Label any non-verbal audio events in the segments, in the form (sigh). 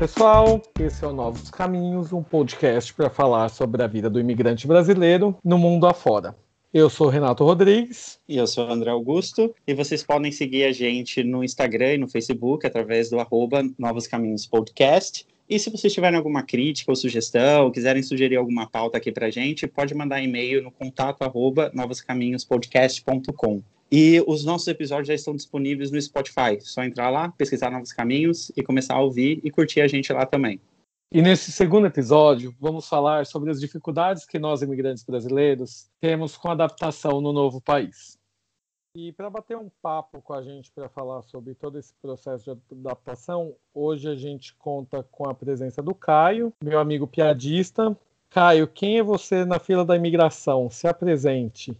pessoal, esse é o Novos Caminhos, um podcast para falar sobre a vida do imigrante brasileiro no mundo afora. Eu sou Renato Rodrigues. E eu sou André Augusto. E vocês podem seguir a gente no Instagram e no Facebook através do arroba Novos Caminhos Podcast. E se vocês tiverem alguma crítica ou sugestão, quiserem sugerir alguma pauta aqui para gente, pode mandar e-mail no contato arroba novoscaminhospodcast.com. E os nossos episódios já estão disponíveis no Spotify. Só entrar lá, pesquisar Novos Caminhos e começar a ouvir e curtir a gente lá também. E nesse segundo episódio, vamos falar sobre as dificuldades que nós, imigrantes brasileiros, temos com a adaptação no novo país. E para bater um papo com a gente para falar sobre todo esse processo de adaptação, hoje a gente conta com a presença do Caio, meu amigo piadista. Caio, quem é você na fila da imigração? Se apresente.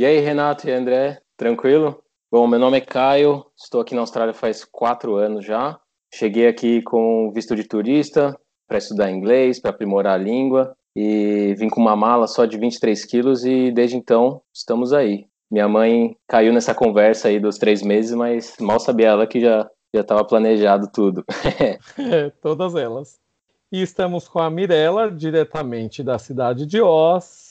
E aí, Renato e André, tranquilo? Bom, meu nome é Caio, estou aqui na Austrália faz quatro anos já. Cheguei aqui com visto de turista, para estudar inglês, para aprimorar a língua. E vim com uma mala só de 23 quilos e desde então estamos aí. Minha mãe caiu nessa conversa aí dos três meses, mas mal sabia ela que já já estava planejado tudo. é, (laughs) (laughs) todas elas. E estamos com a Mirella, diretamente da cidade de Oz.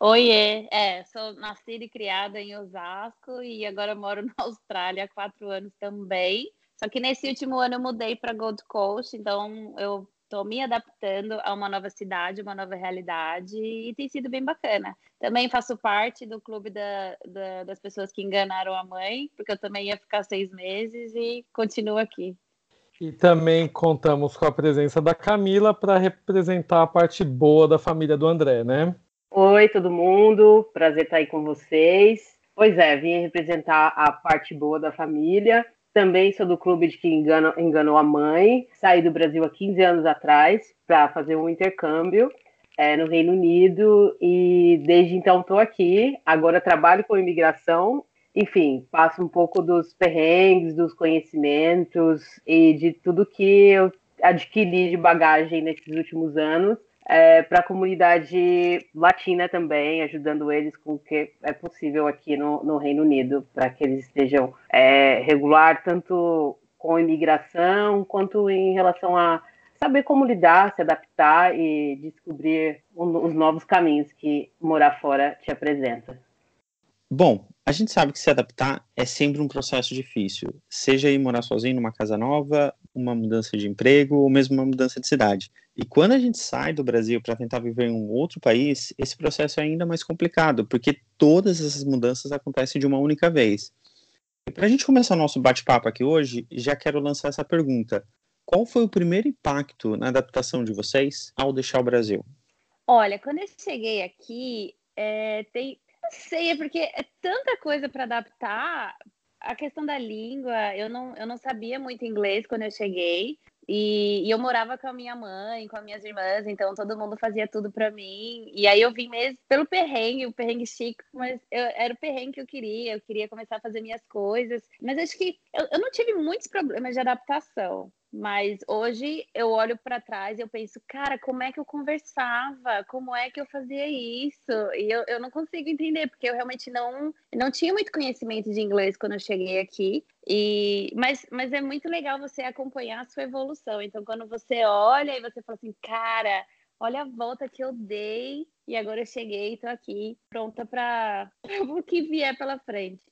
Oiê, é, sou nascida e criada em Osasco e agora moro (laughs) na Austrália há quatro anos também. Só que nesse último ano eu mudei para Gold Coast, então eu estou me adaptando a uma nova cidade, uma nova realidade e tem sido bem bacana. Também faço parte do clube da, da, das pessoas que enganaram a mãe, porque eu também ia ficar seis meses e continuo aqui. E também contamos com a presença da Camila para representar a parte boa da família do André, né? Oi, todo mundo. Prazer estar aí com vocês. Pois é, vim representar a parte boa da família. Também sou do clube de que engano, enganou a mãe. Saí do Brasil há 15 anos atrás para fazer um intercâmbio é, no Reino Unido e desde então estou aqui. Agora trabalho com imigração. Enfim, passo um pouco dos perrengues, dos conhecimentos e de tudo que eu adquiri de bagagem nesses últimos anos é, para a comunidade latina também, ajudando eles com o que é possível aqui no, no Reino Unido, para que eles estejam é, regular tanto com imigração quanto em relação a saber como lidar, se adaptar e descobrir os novos caminhos que morar fora te apresenta. Bom, a gente sabe que se adaptar é sempre um processo difícil, seja ir morar sozinho numa casa nova, uma mudança de emprego ou mesmo uma mudança de cidade. E quando a gente sai do Brasil para tentar viver em um outro país, esse processo é ainda mais complicado, porque todas essas mudanças acontecem de uma única vez. E para a gente começar o nosso bate-papo aqui hoje, já quero lançar essa pergunta: qual foi o primeiro impacto na adaptação de vocês ao deixar o Brasil? Olha, quando eu cheguei aqui, é, tem, não sei, é porque é tanta coisa para adaptar. A questão da língua, eu não, eu não sabia muito inglês quando eu cheguei. E, e, eu morava com a minha mãe, com as minhas irmãs, então todo mundo fazia tudo para mim. E aí eu vim mesmo pelo perrengue, o perrengue chique, mas eu, era o perrengue que eu queria, eu queria começar a fazer minhas coisas. Mas acho que eu, eu não tive muitos problemas de adaptação. Mas hoje eu olho para trás e eu penso, cara, como é que eu conversava? Como é que eu fazia isso? E eu, eu não consigo entender, porque eu realmente não, não tinha muito conhecimento de inglês quando eu cheguei aqui. E, mas, mas é muito legal você acompanhar a sua evolução. Então, quando você olha e você fala assim, cara, olha a volta que eu dei e agora eu cheguei, estou aqui, pronta para (laughs) o que vier pela frente.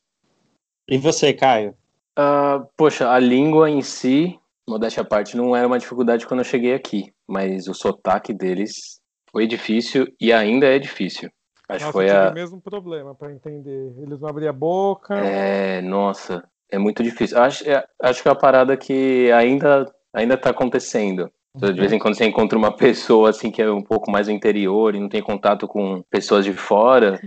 E você, Caio? Uh, poxa, a língua em si modéstia à parte, não era uma dificuldade quando eu cheguei aqui, mas o sotaque deles foi difícil e ainda é difícil. Acho nossa, foi a... o mesmo problema para entender. Eles não abriam a boca. É, nossa, é muito difícil. Acho, é, acho que é uma parada que ainda ainda está acontecendo. De vez em quando você encontra uma pessoa assim que é um pouco mais do interior e não tem contato com pessoas de fora,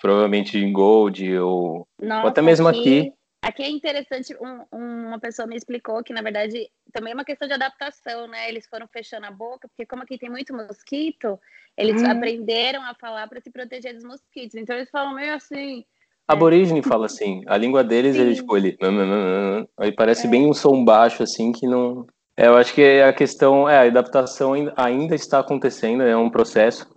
provavelmente em Gold ou, Nossa, ou até mesmo aqui, aqui Aqui é interessante, um, uma pessoa me explicou que, na verdade, também é uma questão de adaptação, né? Eles foram fechando a boca, porque como aqui tem muito mosquito, eles hum. aprenderam a falar para se proteger dos mosquitos. Então eles falam meio assim. Aborígene é... fala assim, a língua deles, Sim. ele tipo, ele. Aí parece é. bem um som baixo, assim, que não. É, eu acho que a questão, é, a adaptação ainda está acontecendo, é um processo.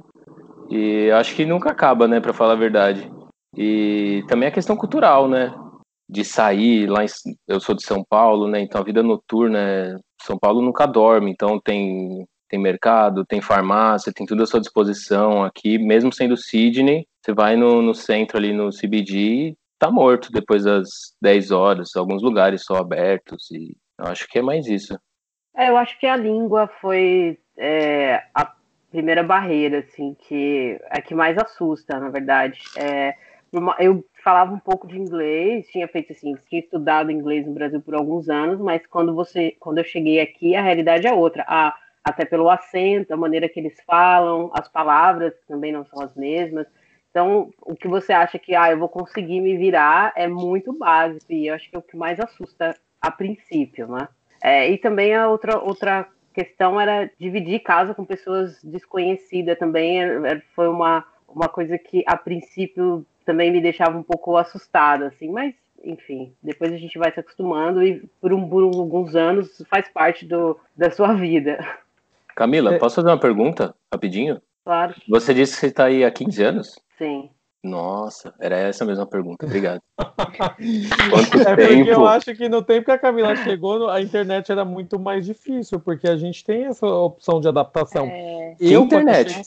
E acho que nunca acaba, né, para falar a verdade. E também a questão cultural, né? De sair lá em, eu sou de São Paulo, né? Então a vida noturna é São Paulo nunca dorme, então tem tem mercado, tem farmácia, tem tudo à sua disposição aqui, mesmo sendo Sydney, você vai no, no centro ali no CBD, tá morto depois das 10 horas, alguns lugares só abertos, e eu acho que é mais isso. É, eu acho que a língua foi é, a primeira barreira, assim, que é que mais assusta, na verdade. É, eu falava um pouco de inglês, tinha feito assim, tinha estudado inglês no Brasil por alguns anos, mas quando você, quando eu cheguei aqui, a realidade é outra. A, até pelo acento, a maneira que eles falam, as palavras também não são as mesmas. Então, o que você acha que ah, eu vou conseguir me virar é muito básico e eu acho que é o que mais assusta a princípio, né? É, e também a outra, outra questão era dividir casa com pessoas desconhecidas também. É, é, foi uma, uma coisa que a princípio também me deixava um pouco assustada, assim, mas enfim, depois a gente vai se acostumando e por, um, por alguns anos faz parte do, da sua vida. Camila, é... posso fazer uma pergunta rapidinho? Claro. Você disse que você está aí há 15 anos? Sim. Nossa, era essa a mesma pergunta. Obrigado. (laughs) Quanto é tempo? porque eu acho que no tempo que a Camila chegou, a internet era muito mais difícil, porque a gente tem essa opção de adaptação. É... Eu, internet.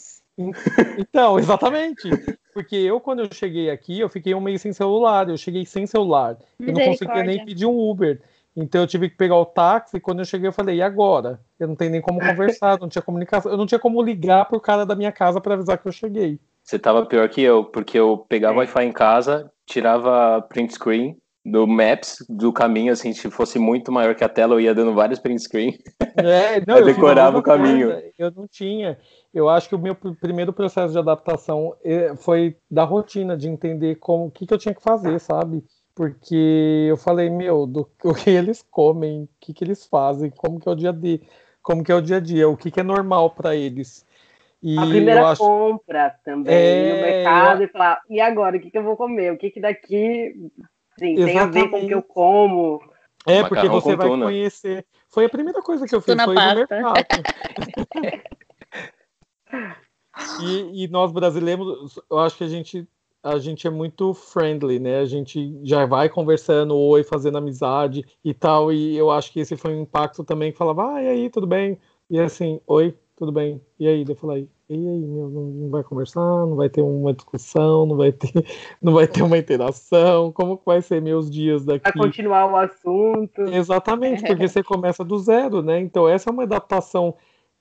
Então, exatamente. Porque eu, quando eu cheguei aqui, eu fiquei um mês sem celular. Eu cheguei sem celular. Eu não conseguia nem pedir um Uber. Então eu tive que pegar o táxi. Quando eu cheguei, eu falei, e agora? Eu não tenho nem como conversar, não tinha comunicação. Eu não tinha como ligar pro cara da minha casa para avisar que eu cheguei. Você tava pior que eu, porque eu pegava é. Wi-Fi em casa, tirava print screen do Maps, do caminho, assim, se fosse muito maior que a tela, eu ia dando vários print screen. (laughs) É, (laughs) não, eu decorava o caminho. Coisa. Eu não tinha. Eu acho que o meu primeiro processo de adaptação eh, foi da rotina, de entender como o que, que eu tinha que fazer, sabe? Porque eu falei, meu, do (laughs) o que eles comem, o que, que eles fazem, como que é o dia a dia, como que é o dia a dia, o que, que é normal para eles. E a primeira acho... compra também é... no mercado eu... e falar, e agora, o que, que eu vou comer? O que, que daqui sim, tem a ver com o que eu como? É, Macarrão porque você vai tuna. conhecer. Foi a primeira coisa que eu fiz, foi pasta. no mercado. (laughs) e, e nós brasileiros, eu acho que a gente a gente é muito friendly, né? A gente já vai conversando, oi, fazendo amizade e tal. E eu acho que esse foi um impacto também que falava, ah, e aí, tudo bem? E assim, oi, tudo bem. E aí, eu falei, e aí, meu, não vai conversar, não vai ter uma discussão, não vai ter, (laughs) não vai ter uma interação, como vai ser meus dias daqui? Vai continuar o assunto. Exatamente, (laughs) porque você começa do zero, né? Então essa é uma adaptação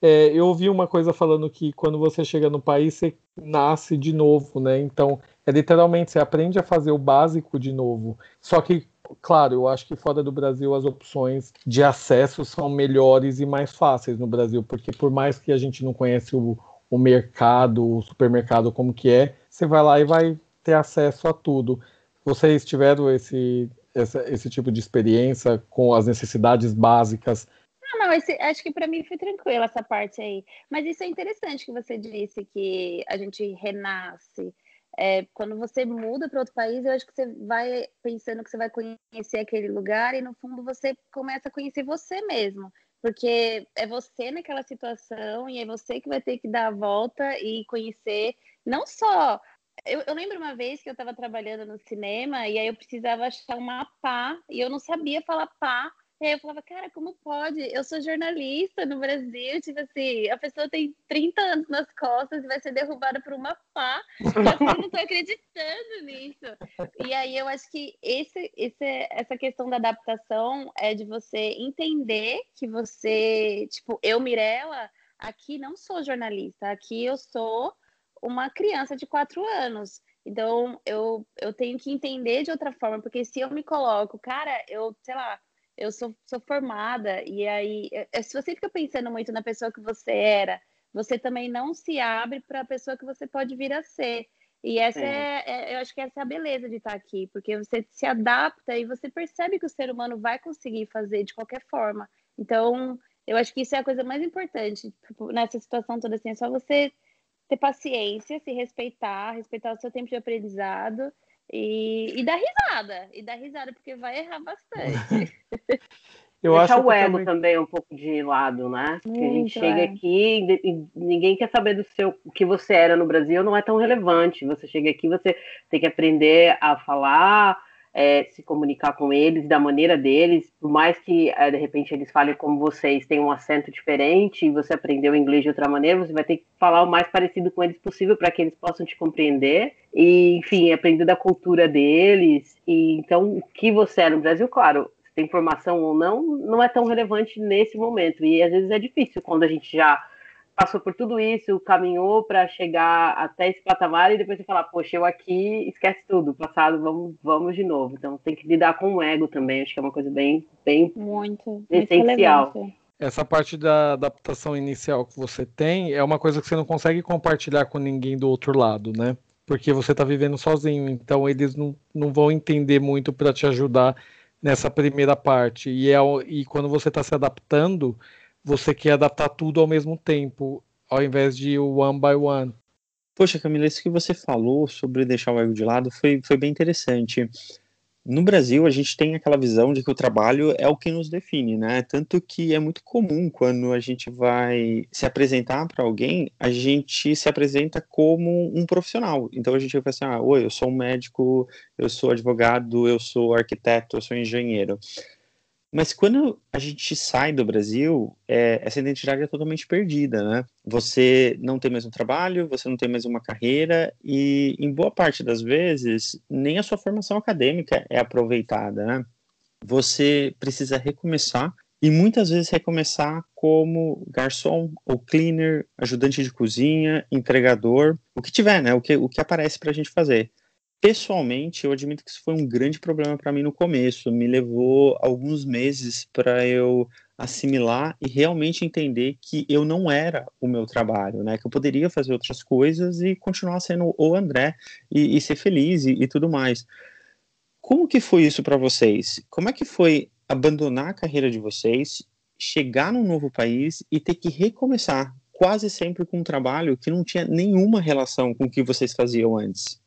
é, eu ouvi uma coisa falando que quando você chega no país, você nasce de novo, né? Então, é literalmente, você aprende a fazer o básico de novo. Só que, claro, eu acho que fora do Brasil as opções de acesso são melhores e mais fáceis no Brasil, porque por mais que a gente não conhece o, o mercado, o supermercado como que é, você vai lá e vai ter acesso a tudo. Vocês tiveram esse, esse, esse tipo de experiência com as necessidades básicas não, esse, acho que para mim foi tranquilo essa parte aí. Mas isso é interessante que você disse que a gente renasce. É, quando você muda para outro país, eu acho que você vai pensando que você vai conhecer aquele lugar e no fundo você começa a conhecer você mesmo, porque é você naquela situação e é você que vai ter que dar a volta e conhecer não só. Eu, eu lembro uma vez que eu estava trabalhando no cinema e aí eu precisava achar uma pá e eu não sabia falar pá e aí eu falava, cara, como pode? Eu sou jornalista no Brasil, tipo assim, a pessoa tem 30 anos nas costas e vai ser derrubada por uma pá. Eu não tô acreditando nisso. E aí eu acho que esse, esse, essa questão da adaptação é de você entender que você, tipo, eu, Mirella, aqui não sou jornalista, aqui eu sou uma criança de quatro anos. Então, eu, eu tenho que entender de outra forma, porque se eu me coloco, cara, eu, sei lá, eu sou, sou formada, e aí, é, é, se você fica pensando muito na pessoa que você era, você também não se abre para a pessoa que você pode vir a ser. E essa é. é. É, eu acho que essa é a beleza de estar aqui, porque você se adapta e você percebe que o ser humano vai conseguir fazer de qualquer forma. Então, eu acho que isso é a coisa mais importante tipo, nessa situação toda assim, é só você ter paciência, se respeitar, respeitar o seu tempo de aprendizado e, e dar risada, e dar risada, porque vai errar bastante. (laughs) Eu Deixar acho o ego também... também um pouco de lado, né? Porque a gente chega é. aqui e ninguém quer saber do seu o que você era no Brasil, não é tão relevante. Você chega aqui, você tem que aprender a falar é, se comunicar com eles da maneira deles, por mais que é, de repente eles falem como vocês, têm um acento diferente e você aprendeu inglês de outra maneira, você vai ter que falar o mais parecido com eles possível para que eles possam te compreender e, enfim, aprender da cultura deles. E então, o que você é no Brasil, claro, se tem formação ou não, não é tão relevante nesse momento. E às vezes é difícil quando a gente já passou por tudo isso, caminhou para chegar até esse patamar e depois você falar, poxa, eu aqui esquece tudo, passado, vamos, vamos de novo. Então tem que lidar com o ego também, acho que é uma coisa bem, bem muito, essencial. Muito Essa parte da adaptação inicial que você tem é uma coisa que você não consegue compartilhar com ninguém do outro lado, né? Porque você está vivendo sozinho, então eles não, não vão entender muito para te ajudar nessa primeira parte. E, é, e quando você está se adaptando, você quer adaptar tudo ao mesmo tempo, ao invés de one by one. Poxa, Camila, isso que você falou sobre deixar o ego de lado foi, foi bem interessante. No Brasil, a gente tem aquela visão de que o trabalho é o que nos define, né? Tanto que é muito comum quando a gente vai se apresentar para alguém, a gente se apresenta como um profissional. Então a gente vai assim: ah, oi, eu sou um médico, eu sou advogado, eu sou arquiteto, eu sou engenheiro. Mas quando a gente sai do Brasil, é, essa identidade é totalmente perdida, né? Você não tem mais um trabalho, você não tem mais uma carreira e, em boa parte das vezes, nem a sua formação acadêmica é aproveitada, né? Você precisa recomeçar e muitas vezes recomeçar como garçom ou cleaner, ajudante de cozinha, entregador, o que tiver, né? O que, o que aparece para a gente fazer pessoalmente, eu admito que isso foi um grande problema para mim no começo. Me levou alguns meses para eu assimilar e realmente entender que eu não era o meu trabalho, né? Que eu poderia fazer outras coisas e continuar sendo o André e, e ser feliz e, e, tudo mais. Como que foi isso para vocês? Como é que foi abandonar a carreira de vocês, chegar num novo país e ter que recomeçar quase sempre com um trabalho que não tinha nenhuma relação com o que vocês faziam antes?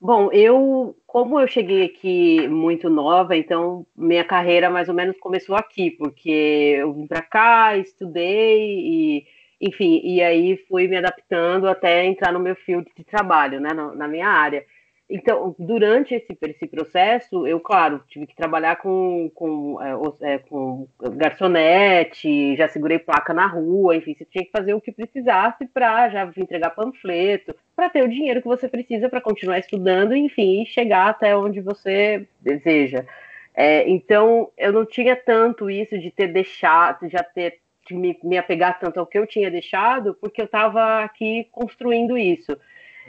Bom, eu, como eu cheguei aqui muito nova, então minha carreira mais ou menos começou aqui, porque eu vim para cá, estudei e, enfim, e aí fui me adaptando até entrar no meu field de trabalho, né, na, na minha área. Então, durante esse, esse processo, eu, claro, tive que trabalhar com, com, é, é, com garçonete, já segurei placa na rua, enfim, você tinha que fazer o que precisasse para já entregar panfleto, para ter o dinheiro que você precisa para continuar estudando, enfim, e chegar até onde você deseja. É, então, eu não tinha tanto isso de ter deixado, já ter de me, me apegar tanto ao que eu tinha deixado, porque eu estava aqui construindo isso.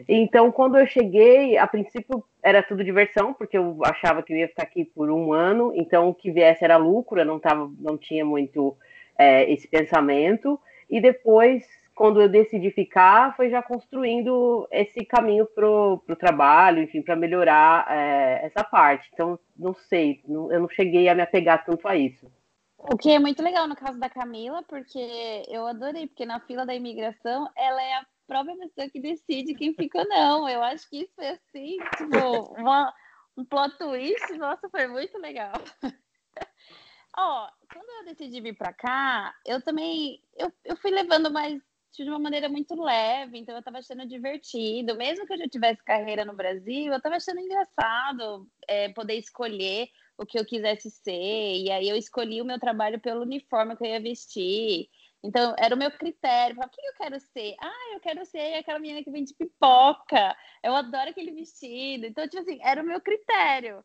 Então, quando eu cheguei, a princípio era tudo diversão, porque eu achava que eu ia ficar aqui por um ano, então o que viesse era lucro, eu não, tava, não tinha muito é, esse pensamento. E depois, quando eu decidi ficar, foi já construindo esse caminho para o trabalho, enfim, para melhorar é, essa parte. Então, não sei, não, eu não cheguei a me apegar tanto a isso. O que é muito legal no caso da Camila, porque eu adorei, porque na fila da imigração ela é a própria pessoa que decide quem fica ou não. Eu acho que isso foi assim, tipo, uma, um plot twist, nossa, foi muito legal. Ó, quando eu decidi vir para cá, eu também eu, eu fui levando mais de uma maneira muito leve, então eu estava achando divertido. Mesmo que eu já tivesse carreira no Brasil, eu estava achando engraçado é, poder escolher o que eu quisesse ser. E aí eu escolhi o meu trabalho pelo uniforme que eu ia vestir. Então, era o meu critério. o que eu quero ser? Ah, eu quero ser aquela menina que vende pipoca. Eu adoro aquele vestido. Então, tipo assim, era o meu critério.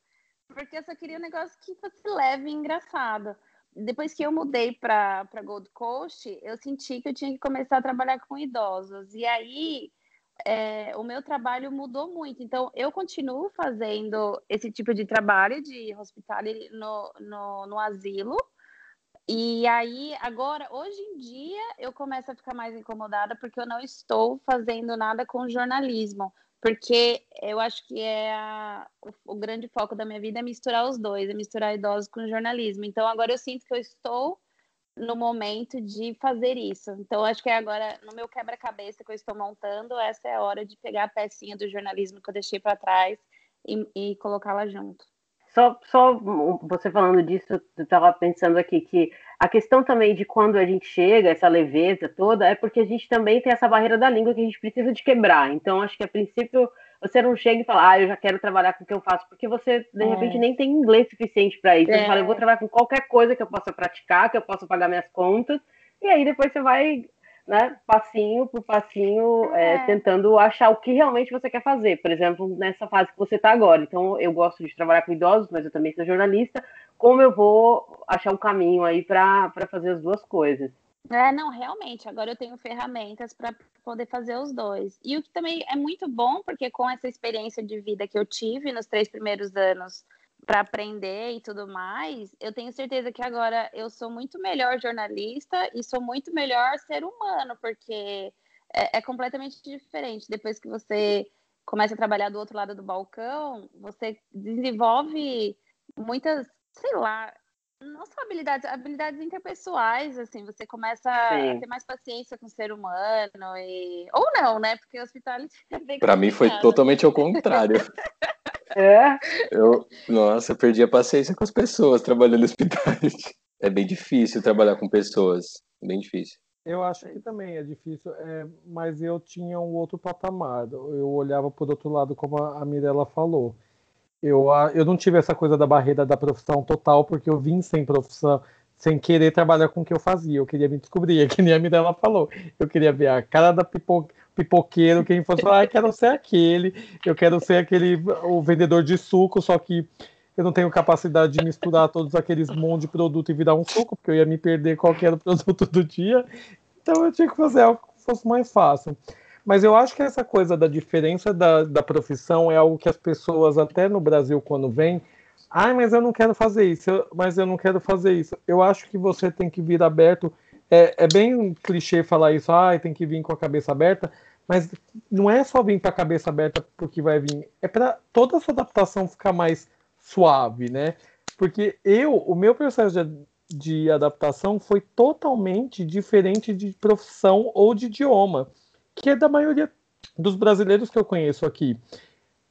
Porque eu só queria um negócio que fosse leve e engraçado. Depois que eu mudei para Gold Coast, eu senti que eu tinha que começar a trabalhar com idosos. E aí, é, o meu trabalho mudou muito. Então, eu continuo fazendo esse tipo de trabalho de hospital no, no, no asilo, e aí, agora, hoje em dia, eu começo a ficar mais incomodada porque eu não estou fazendo nada com jornalismo. Porque eu acho que é a, o, o, grande foco da minha vida é misturar os dois, é misturar idosos com jornalismo. Então, agora eu sinto que eu estou no momento de fazer isso. Então, acho que é agora, no meu quebra-cabeça que eu estou montando, essa é a hora de pegar a pecinha do jornalismo que eu deixei para trás e, e colocá-la junto. Só, só você falando disso, eu estava pensando aqui que a questão também de quando a gente chega, essa leveza toda, é porque a gente também tem essa barreira da língua que a gente precisa de quebrar. Então, acho que a princípio você não chega e fala, ah, eu já quero trabalhar com o que eu faço, porque você, de É. repente, nem tem inglês suficiente para isso. Você É. fala, eu vou trabalhar com qualquer coisa que eu possa praticar, que eu possa pagar minhas contas, e aí depois você vai, né, passinho por passinho, é, É. tentando achar o que realmente você quer fazer. Por exemplo, nessa fase que você está agora. Então, eu gosto de trabalhar com idosos, mas eu também sou jornalista. Como eu vou achar um caminho aí para fazer as duas coisas? É, não, realmente, agora eu tenho ferramentas para poder fazer os dois. E o que também é muito bom, porque com essa experiência de vida que eu tive nos três primeiros anos para aprender e tudo mais, eu tenho certeza que agora eu sou muito melhor jornalista e sou muito melhor ser humano, porque é, é completamente diferente. Depois que você começa a trabalhar do outro lado do balcão, você desenvolve muitas, sei lá, não só habilidades, habilidades interpessoais, assim, você começa Sim. a ter mais paciência com o ser humano e... Ou não, né? Porque o hospital (laughs) é bem Pra mim foi totalmente ao contrário. (laughs) É, Eu, nossa, eu perdi a paciência com as pessoas trabalhando no hospital. É bem difícil trabalhar com pessoas. Bem difícil. Eu acho que também é difícil, é, mas eu tinha um outro patamar. Eu olhava por outro lado, como a Mirella falou. Eu, a- eu não tive essa coisa da barreira da profissão total, porque eu vim sem profissão, sem querer trabalhar com o que eu fazia. Eu queria me descobrir, (laughs) é que nem a Mirella falou. Eu queria ver a cara da pipo, pipoqueiro, quem fosse ah, eu quero ser aquele, eu quero ser aquele, o vendedor de suco, só que eu não tenho capacidade de misturar todos aqueles monte de produto e virar um suco, porque eu ia me perder qual que era o produto do dia. Então eu tinha que fazer algo que fosse mais fácil. Mas eu acho que essa coisa da diferença da, da profissão é algo que as pessoas, até no Brasil, quando vêm, ai, mas eu não quero fazer isso, mas eu não quero fazer isso. Eu acho que você tem que vir aberto. É, é bem um clichê falar isso, ai, tem que vir com a cabeça aberta, mas não é só vir com a cabeça aberta porque vai vir, é para toda essa adaptação ficar mais suave, né? Porque eu, o meu processo de, de adaptação foi totalmente diferente de profissão ou de idioma, que é da maioria dos brasileiros que eu conheço aqui.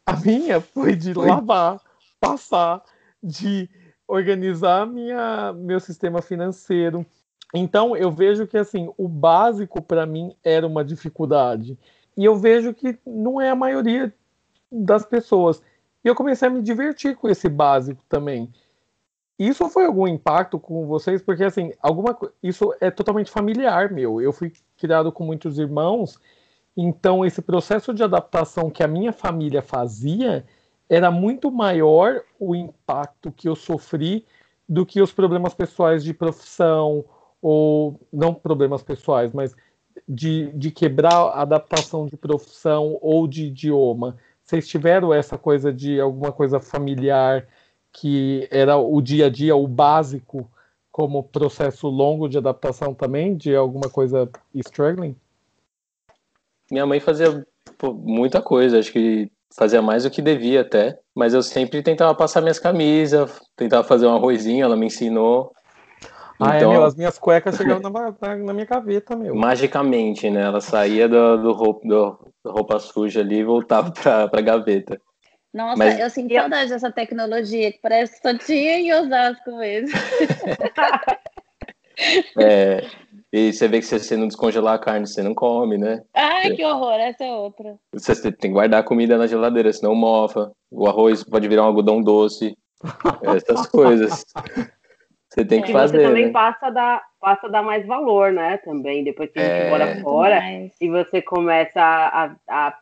A minha foi de lavar, passar, de organizar minha, meu sistema financeiro. Então eu vejo que assim o básico para mim era uma dificuldade e eu vejo que não é a maioria das pessoas. E eu comecei a me divertir com esse básico também. Isso foi algum impacto com vocês? Porque assim, alguma isso é totalmente familiar meu. Eu fui criado com muitos irmãos, então esse processo de adaptação que a minha família fazia era muito maior o impacto que eu sofri do que os problemas pessoais de profissão ou não problemas pessoais, mas de, de quebrar a adaptação de profissão ou de idioma. Vocês tiveram essa coisa de alguma coisa familiar que era o dia a dia, o básico, como processo longo de adaptação também, de alguma coisa struggling? Minha mãe fazia pô, muita coisa, acho que fazia mais do que devia até, mas eu sempre tentava passar minhas camisas, tentava fazer um arrozinho, ela me ensinou. Ah, é, Então, meu, as minhas cuecas chegavam na, na, na minha gaveta, meu. magicamente, né? Ela saía do, do roupa, do- da roupa suja ali e voltava pra, pra gaveta. Nossa, Mas- eu sinto saudade dessa tecnologia, que parece que só tinha em Osasco mesmo. (laughs) É, e você vê que se você não descongelar a carne, você não come, né? Ai, que horror, essa é outra. Você tem que guardar a comida na geladeira, senão mofa. O arroz pode virar um algodão doce. (laughs) Essas coisas. Você tem que E fazer, você também né? passa a, dar, passa a dar mais valor, né? Também, depois que a gente É. mora fora Mas- e você começa a, a,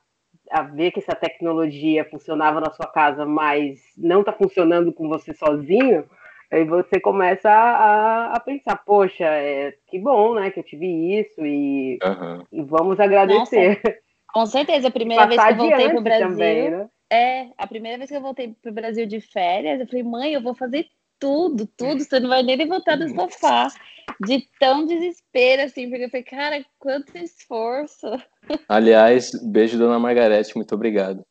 a ver que essa tecnologia funcionava na sua casa, mas não está funcionando com você sozinho, aí você começa a, a pensar, poxa, é, que bom, né, que eu tive isso e, Aham. e vamos agradecer. Com certeza, a primeira vez que eu voltei pro Brasil. também, né? É, a primeira vez que eu voltei pro Brasil de férias, eu falei, mãe, eu vou fazer tudo, tudo, você não vai nem levantar do sofá. De tão desespero, assim, porque eu falei, cara, quanto esforço. Aliás, beijo, dona Margarete, muito obrigado.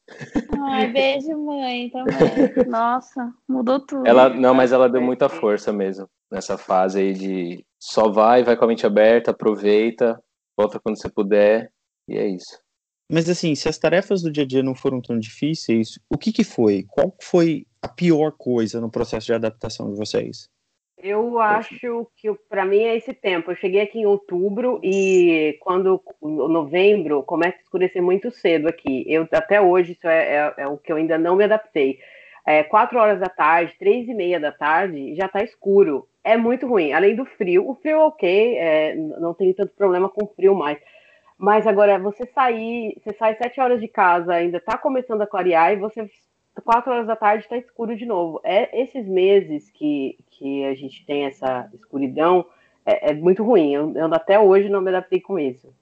Ai, beijo, mãe, também. Nossa, mudou tudo. Ela, não, mas ela deu muita força mesmo nessa fase aí de só vai, vai com a mente aberta, aproveita, volta quando você puder, e é isso. Mas assim, se as tarefas do dia a dia não foram tão difíceis, o que que foi? Qual foi a pior coisa no processo de adaptação de vocês? Eu acho que para mim é esse tempo. Eu cheguei aqui em outubro e quando novembro começa a escurecer muito cedo aqui. Eu até hoje isso é, é, é o que eu ainda não me adaptei. É, quatro horas da tarde, três e meia da tarde já está escuro. É muito ruim. Além do frio, o frio é ok, é, não tem tanto problema com frio mais. Mas agora você sair, você sai sete horas de casa, ainda está começando a clarear e você quatro horas da tarde está escuro de novo. É esses meses que, que a gente tem essa escuridão é, é muito ruim. Eu, eu, até hoje não me adaptei com isso.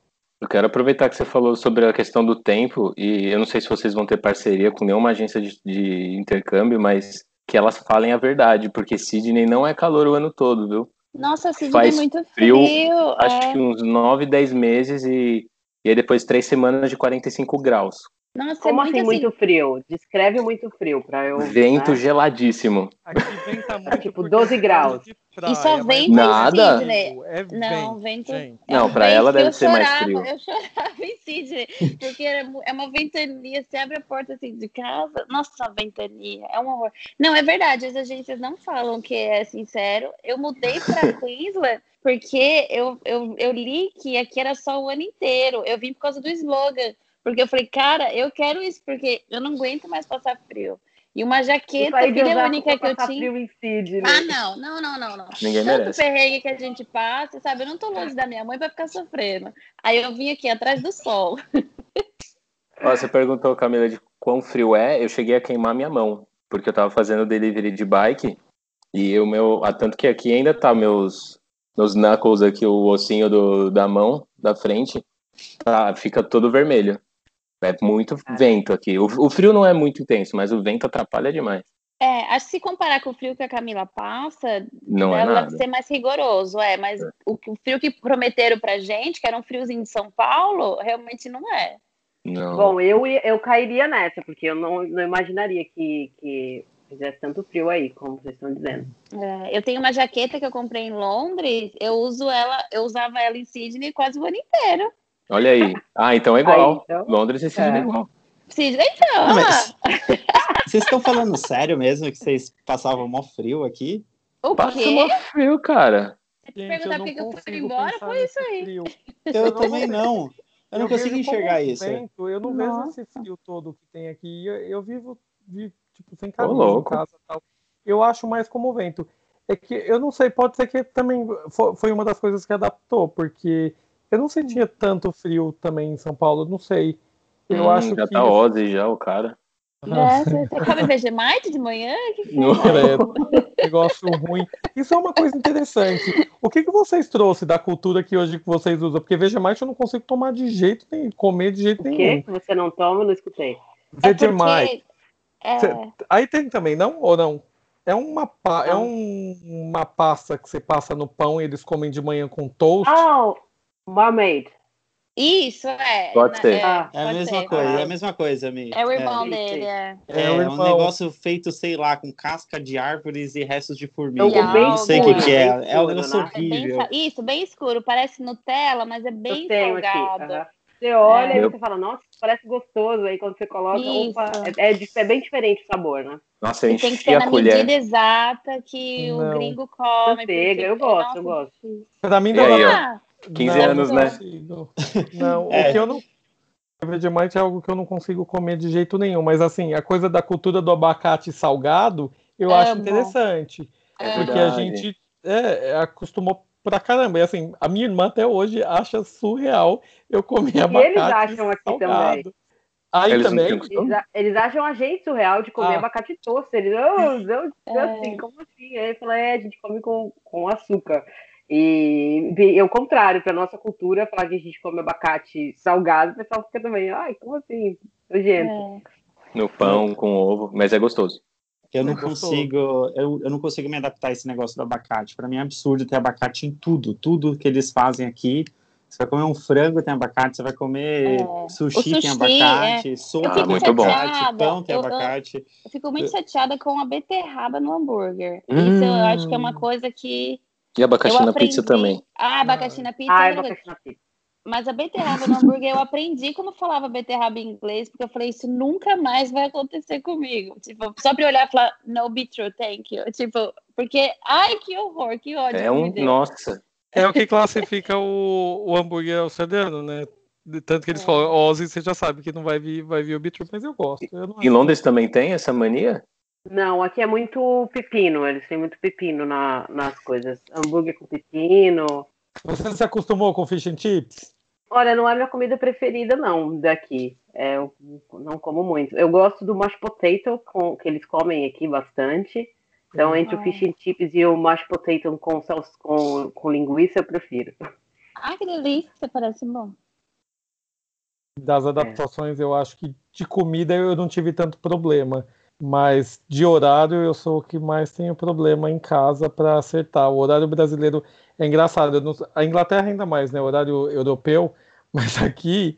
Eu quero aproveitar que você falou sobre a questão do tempo e eu não sei se vocês vão ter parceria com nenhuma agência de, de intercâmbio, mas que elas falem a verdade, porque Sydney não é calor o ano todo, viu? Nossa, Sydney Faz é muito frio. frio acho é... que uns 9, 10 meses e, e aí depois três semanas de 45 graus. Nossa, Como é muito assim, assim, muito frio? Descreve muito frio para eu. Vento né? geladíssimo. Aqui venta (laughs) muito. tipo 12 graus. Praia, e só vento Nada. em Sydney. É não, vento. É não, para ela deve ser chorava, mais frio. Eu chorava (laughs) em Sydney, porque é uma ventania. Você abre a porta assim de casa, nossa, ventania, é um horror. Não, é verdade, as agências não falam que é sincero. Eu mudei para (laughs) Queensland porque eu, eu, eu li que aqui era só o ano inteiro. Eu vim por causa do slogan. Porque eu falei, cara, eu quero isso, porque eu não aguento mais passar frio. E uma jaqueta, filha única que eu tinha. Frio Ah, não, não, não, não, não. Ninguém Tanto merece. perrengue que a gente passa, sabe? Eu não tô longe da minha mãe para ficar sofrendo. Aí eu vim aqui atrás do sol. (laughs) Ó, você perguntou, Camila, de quão frio é. Eu cheguei a queimar minha mão, porque eu tava fazendo delivery de bike. E o meu. Ah, tanto que aqui ainda tá meus, meus knuckles aqui, o ossinho do, da mão, da frente, tá, fica todo vermelho. É muito ah. vento aqui. O, o, frio não é muito intenso, mas o vento atrapalha demais. É, acho que se comparar com o frio que a Camila passa, não é nada. deve ser mais rigoroso, é. Mas é. O, o, frio que prometeram pra gente, que era um friozinho de São Paulo, realmente não é. Não. Bom, eu, eu cairia nessa, porque eu não, não imaginaria que, que fizesse tanto frio aí, como vocês estão dizendo. É, eu tenho uma jaqueta que eu comprei em Londres, eu uso ela, eu usava ela em Sydney quase o ano inteiro. Olha aí. Ah, então é igual. Aí, então, Londres e Sydney é igual. Sydney então. Não, mas, (laughs) vocês estão falando sério mesmo que vocês passavam mó frio aqui? O Passa quê? mó frio, cara. Gente, perguntar por que eu fui embora, foi isso aí. Frio. Eu, eu também não. Eu não eu consigo enxergar isso. Vento, eu não Nossa. vejo esse frio todo que tem aqui. Eu, eu vivo, vivo tipo, sem camisa em casa tal. Eu acho mais como vento. É que eu não sei, pode ser que também foi uma das coisas que adaptou, porque eu não sentia tanto frio também em São Paulo, não sei. Eu hum, acho já que. tá Ozzy já, o cara. É, você come Vegemite de manhã? Que não, é, negócio ruim. Isso é uma coisa interessante. O que, que vocês trouxeram da cultura que hoje que vocês usam? Porque Vegemite eu não consigo tomar de jeito nenhum, comer de jeito o nenhum. O que você não toma? Não escutei. Vegemite. É porque... é... Aí tem também, não? Ou não? É uma, pa... é um, uma pasta que você passa no pão e eles comem de manhã com toast. Oh, Marmaid. Isso, é. Pode ser. É, é a mesma ser. coisa, é a mesma coisa, Mi. É o irmão é. dele, é. É, é um negócio feito, sei lá, com casca de árvores e restos de formiga. Eu não sei o que, que, é. É um negócio horrível. Bem, isso, bem escuro. Parece Nutella, mas é bem salgado. Aqui, Você olha é. e você fala, nossa, parece gostoso. Aí quando você coloca, opa, é, é, bem diferente o sabor, né? Nossa, e tem que ser na colher. medida exata que não. o gringo come. Manteiga, eu gosto, eu gosto. Pra mim, não dá. 15 não, anos, não né? Não, é. o que eu não. Vegemite é algo que eu não consigo comer de jeito nenhum, mas assim, a coisa da cultura do abacate salgado, eu acho interessante. É porque verdade. a gente é, acostumou pra caramba. E assim, a minha irmã até hoje acha surreal eu comer abacate. E eles acham aqui salgado. também. Aí eles também. Eles, eles, acham a gente surreal de comer ah. abacate doce. Eles, oh, eu, é. assim, como assim? Aí fala, é, a gente come com, com açúcar. E, e o contrário, para nossa cultura, falar que a gente come abacate salgado, o pessoal fica também, ai, como assim? Nojento. É. No pão com ovo, mas é gostoso. Eu não consigo, eu, eu não consigo me adaptar a esse negócio do abacate. Para mim é absurdo ter abacate em tudo, tudo que eles fazem aqui. Você vai comer um frango, tem abacate. Você vai comer é. sushi, sushi, tem abacate. É. Sopa, tem abacate. Pão, tem eu, abacate. Eu, eu, fico muito chateada com a beterraba no hambúrguer. Hum. Isso eu acho que é uma coisa que e abacaxi na pizza também. Ah, abacaxi na pizza. Ah, abacaxi na pizza. Mas a beterraba no hambúrguer, eu aprendi como falava beterraba em inglês, porque eu falei, isso nunca mais vai acontecer comigo. Tipo, só pra olhar e falar, no be true, thank you. Tipo, porque, ai, que horror, que ódio. É um, nossa. É o que classifica o, o hambúrguer australiano, né? Tanto que eles é. falam, Ozzy, você já sabe que não vai vir, vai vir o be true, mas eu gosto. Eu em Londres também tem essa mania? Não, aqui é muito pepino, eles têm muito pepino na, nas coisas. Hambúrguer com pepino. Você se acostumou com fish and chips? Olha, não é minha comida preferida, não, daqui. É, eu não como muito. Eu gosto do mashed potato, com, que eles comem aqui bastante. Então, entre o fish and chips e o mashed potato com, com, com linguiça, eu prefiro. Ah, que delícia, parece bom. Das adaptações, é. eu acho que de comida eu não tive tanto problema. Mas de horário, eu sou o que mais tenho problema em casa para acertar. O horário brasileiro é engraçado. Não, a Inglaterra ainda mais, né? O horário europeu. (laughs) Mas aqui,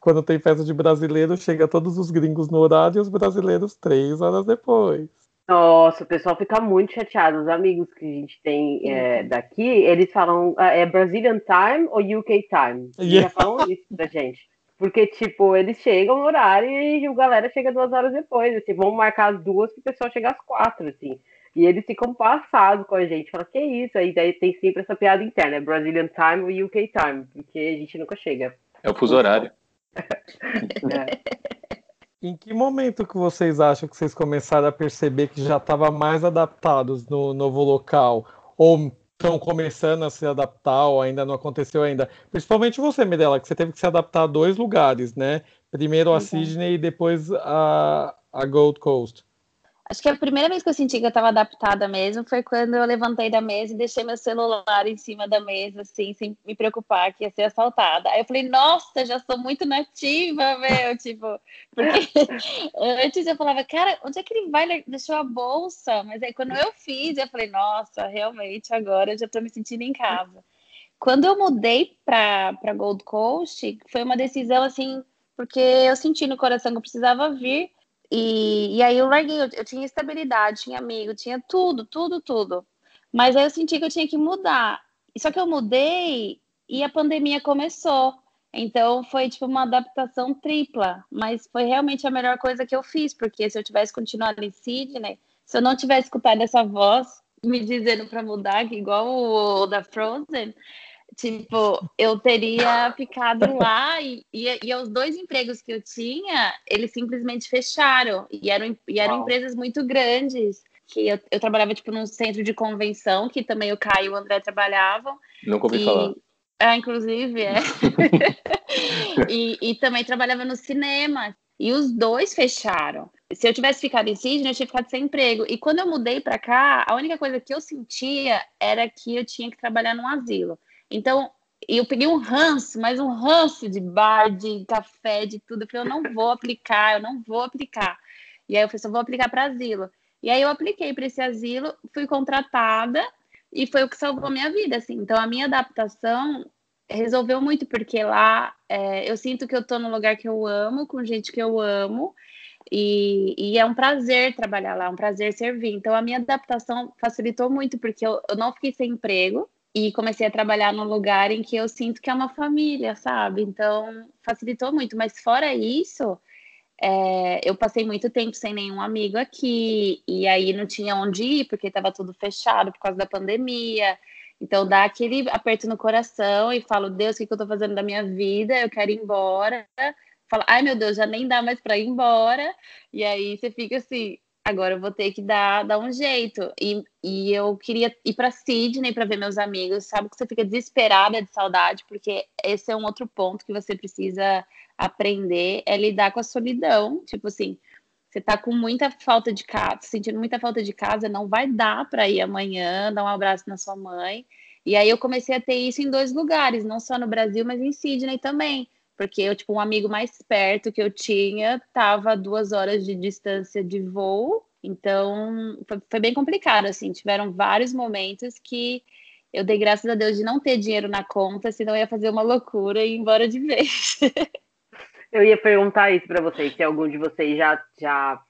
quando tem festa de brasileiro, chega todos os gringos no horário e os brasileiros três horas depois. Nossa, o pessoal fica muito chateado. Os amigos que a gente tem é, daqui, eles falam ah, é Brazilian time ou UK time? Eles yeah. já falam isso da gente. (laughs) Porque, tipo, eles chegam no horário e a galera chega duas horas depois. Assim, vão marcar as duas que o pessoal chega às quatro, assim. E eles ficam passados com a gente. Fala, que isso? Aí daí tem sempre essa piada interna, é Brazilian time e UK time, porque a gente nunca chega. É o fuso horário. (laughs) é. Em que momento que vocês acham que vocês começaram a perceber que já estava mais adaptados no novo local? Ou estão começando a se adaptar ou ainda não aconteceu ainda. Principalmente você, Mirella, que você teve que se adaptar a dois lugares, né? Primeiro a Sydney e depois a, a Gold Coast. Acho que a primeira vez que eu senti que eu estava adaptada mesmo foi quando eu levantei da mesa e deixei meu celular em cima da mesa, assim, sem me preocupar que ia ser assaltada. Aí eu falei, nossa, já sou muito nativa, meu, tipo, porque (laughs) antes eu falava, cara, onde é que ele vai? deixou a bolsa. Mas aí quando eu fiz, eu falei, nossa, realmente agora eu já estou me sentindo em casa. Quando eu mudei para Gold Coast, foi uma decisão assim, porque eu senti no coração que eu precisava vir e, e aí eu larguei, eu, eu tinha estabilidade, tinha amigo, tinha tudo, tudo, tudo. Mas aí eu senti que eu tinha que mudar. Só que eu mudei e a pandemia começou. Então foi tipo uma adaptação tripla, mas foi realmente a melhor coisa que eu fiz, porque se eu tivesse continuado em Sydney, se eu não tivesse escutado essa voz me dizendo para mudar, igual o, o da Frozen, Tipo, eu teria ficado lá e, e, e, os dois empregos que eu tinha, eles simplesmente fecharam. E eram, e eram empresas muito grandes. Que eu, eu, trabalhava, tipo, num centro de convenção, que também o Caio e o André trabalhavam. Nunca ouvi e, falar. Ah, inclusive, é. (laughs) e, e também trabalhava no cinema. E os dois fecharam. Se eu tivesse ficado em Sydney, eu tinha ficado sem emprego. E quando eu mudei para cá, a única coisa que eu sentia era que eu tinha que trabalhar num asilo. Então, eu peguei um ranço, mas um ranço de bar, de café, de tudo. Eu falei, eu não vou aplicar, eu não vou aplicar. E aí eu falei, só vou aplicar para asilo. E aí eu apliquei para esse asilo, fui contratada e foi o que salvou a minha vida, assim. Então a minha adaptação resolveu muito, porque lá é, eu sinto que eu estou no lugar que eu amo, com gente que eu amo, e, e, é um prazer trabalhar lá, é um prazer servir. Então a minha adaptação facilitou muito, porque eu, eu não fiquei sem emprego, e comecei a trabalhar num lugar em que eu sinto que é uma família, sabe? Então facilitou muito. Mas fora isso, é, eu passei muito tempo sem nenhum amigo aqui, e aí não tinha onde ir, porque estava tudo fechado por causa da pandemia. Então dá aquele aperto no coração e falo, Deus, o que, que eu estou fazendo da minha vida? Eu quero ir embora. Fala, ai meu Deus, já nem dá mais para ir embora. E aí você fica assim, agora eu vou ter que dar, dar um jeito. E, e eu queria ir para Sydney para ver meus amigos. Sabe que você fica desesperada de saudade, porque esse é um outro ponto que você precisa aprender, é lidar com a solidão. Tipo assim, você tá com muita falta de casa, sentindo muita falta de casa, não vai dar para ir amanhã, dar um abraço na sua mãe. E aí eu comecei a ter isso em dois lugares, não só no Brasil, mas em Sydney também porque eu, tipo, um amigo mais perto que eu tinha tava a duas horas de distância de voo, então foi, foi, bem complicado, assim, tiveram vários momentos que eu dei graças a Deus de não ter dinheiro na conta, senão eu ia fazer uma loucura e ir embora de (laughs) vez. eu ia perguntar isso para vocês, se algum de vocês já, já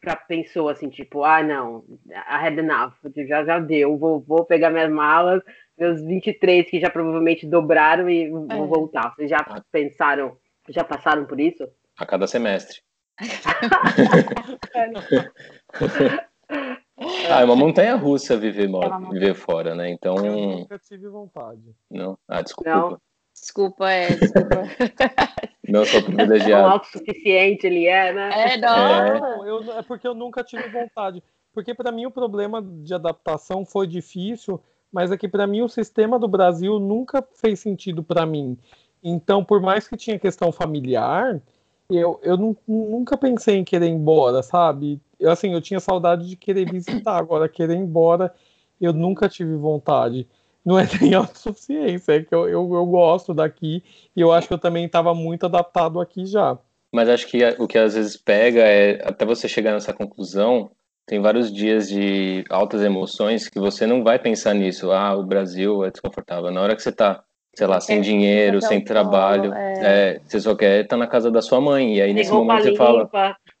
pra pensou assim, tipo, ah, não, a had enough, já, já deu, vou, vou pegar minhas malas, meus 23 que já provavelmente dobraram e vou é. voltar. Vocês já pensaram, já passaram por isso? A cada semestre. (laughs) ah, é uma montanha russa viver, é viver fora, né? Então. Eu nunca tive vontade. Não? Ah, desculpa. Não. Desculpa, é, desculpa. (laughs) não sou privilegiado. O (laughs) autossuficiente ele é, né? É, não. É, eu, é porque eu nunca tive vontade. Porque para mim o problema de adaptação foi difícil, mas é que para mim o sistema do Brasil nunca fez sentido para mim. Então, por mais que tinha questão familiar, eu, eu nunca pensei em querer ir embora, sabe? Eu, assim, eu tinha saudade de querer visitar, agora querer ir embora, eu nunca tive vontade não é (laughs) nem autossuficiência, é que eu, eu, eu gosto daqui e eu acho que eu também estava muito adaptado aqui já. Mas acho que o que às vezes pega é, até você chegar nessa conclusão, tem vários dias de altas emoções que você não vai pensar nisso. Ah, o Brasil é desconfortável. Na hora que você está sei lá, sem é, dinheiro, sem trabalho, é. É, você só quer estar tá na casa da sua mãe. E aí, nesse momento, você fala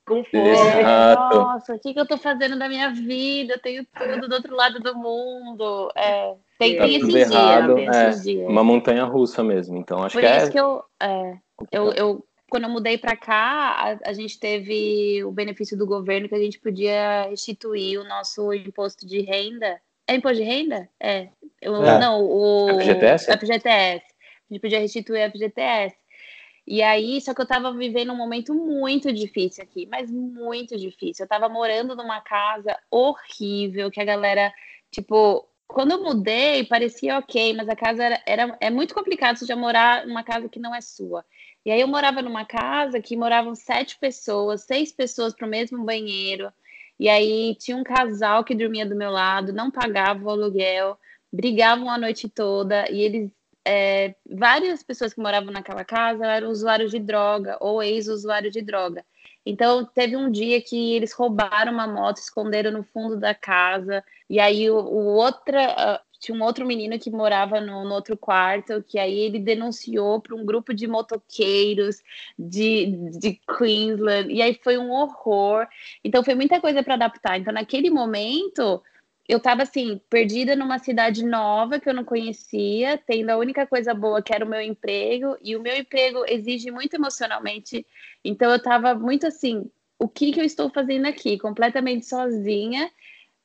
com fome. Exato. Nossa, o que, que eu tô fazendo da minha vida? Eu tenho tudo do outro lado do mundo. É, tem, tá tem esses dias, é, esses dias. Uma montanha russa mesmo. Então, acho Por que é. Por isso que eu, é, eu, eu, quando eu mudei para cá, a, a, gente teve o benefício do governo que a gente podia restituir o nosso imposto de renda. É imposto de renda? É. Eu, é. Não, o. FGTS? FGTS. A gente podia restituir a FGTS. E aí, só que eu tava vivendo um momento muito difícil aqui, mas muito difícil. Eu tava morando numa casa horrível, que a galera, tipo, quando eu mudei, parecia ok, mas a casa era, era é muito complicado você já morar numa casa que não é sua. E aí eu morava numa casa que moravam sete pessoas, seis pessoas para o mesmo banheiro. E aí tinha um casal que dormia do meu lado, não pagava o aluguel, brigavam a noite toda e eles é, várias pessoas que moravam naquela casa eram usuários de droga ou ex-usuários de droga. Então, teve um dia que eles roubaram uma moto, esconderam no fundo da casa, e aí o, o outra, tinha um outro menino que morava no, no, outro quarto, que aí ele denunciou para um grupo de motoqueiros de, de Queensland, e aí foi um horror. Então, foi muita coisa para adaptar. Então, naquele momento, eu tava assim, perdida numa cidade nova que eu não conhecia, tendo a única coisa boa que era o meu emprego, e o meu emprego exige muito emocionalmente. Então eu tava muito assim, o que que eu estou fazendo aqui? Completamente sozinha,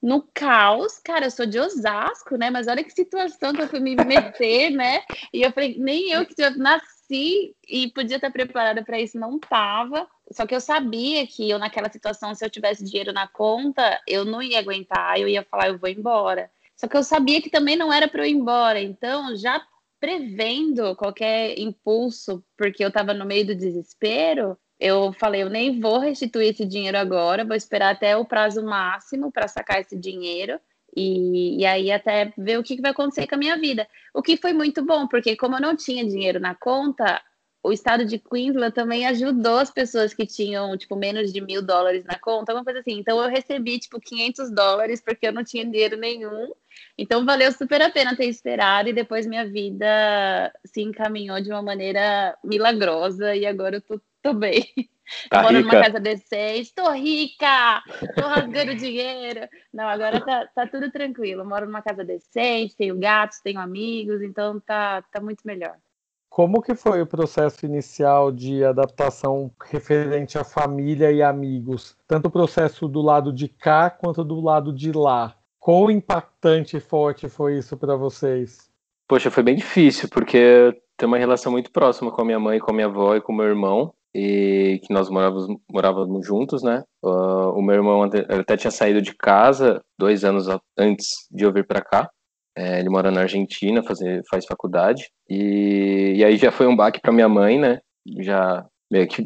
no caos. Cara, eu sou de Osasco, né? Mas olha que situação que eu fui me meter, né? E eu falei, nem eu que nasci e podia estar preparada para isso, não tava. Só que eu sabia que eu, naquela situação, se eu tivesse dinheiro na conta, eu não ia aguentar, eu ia falar, eu vou embora. Só que eu sabia que também não era para eu ir embora. Então, já prevendo qualquer impulso, porque eu estava no meio do desespero, eu falei, eu nem vou restituir esse dinheiro agora, vou esperar até o prazo máximo para sacar esse dinheiro. E, e, aí até ver o que, vai acontecer com a minha vida. O que foi muito bom, porque como eu não tinha dinheiro na conta, o estado de Queensland também ajudou as pessoas que tinham, tipo, menos de mil dólares na conta, uma coisa assim. Então, eu recebi, tipo, 500 dólares porque eu não tinha dinheiro nenhum. Então, valeu super a pena ter esperado e depois minha vida se encaminhou de uma maneira milagrosa e agora eu tô, tô bem. Tá (laughs) Moro rica. numa casa decente, tô rica, tô rasgando dinheiro. Não, agora tá, tá tudo tranquilo. Moro numa casa decente, tenho gatos, tenho amigos, então tá, tá muito melhor. Como que foi o processo inicial de adaptação referente à família e amigos? Tanto o processo do lado de cá quanto do lado de lá. Quão impactante e forte foi isso para vocês? Poxa, foi bem difícil, porque tem uma relação muito próxima com a minha mãe, com a minha avó e com o meu irmão, e que nós morávamos, morávamos juntos, né? Uh, o meu irmão até tinha saído de casa dois anos antes de eu vir para cá. É, ele mora na Argentina, fazer, faz faculdade. E, e aí já foi um baque para minha mãe, né? Já meio que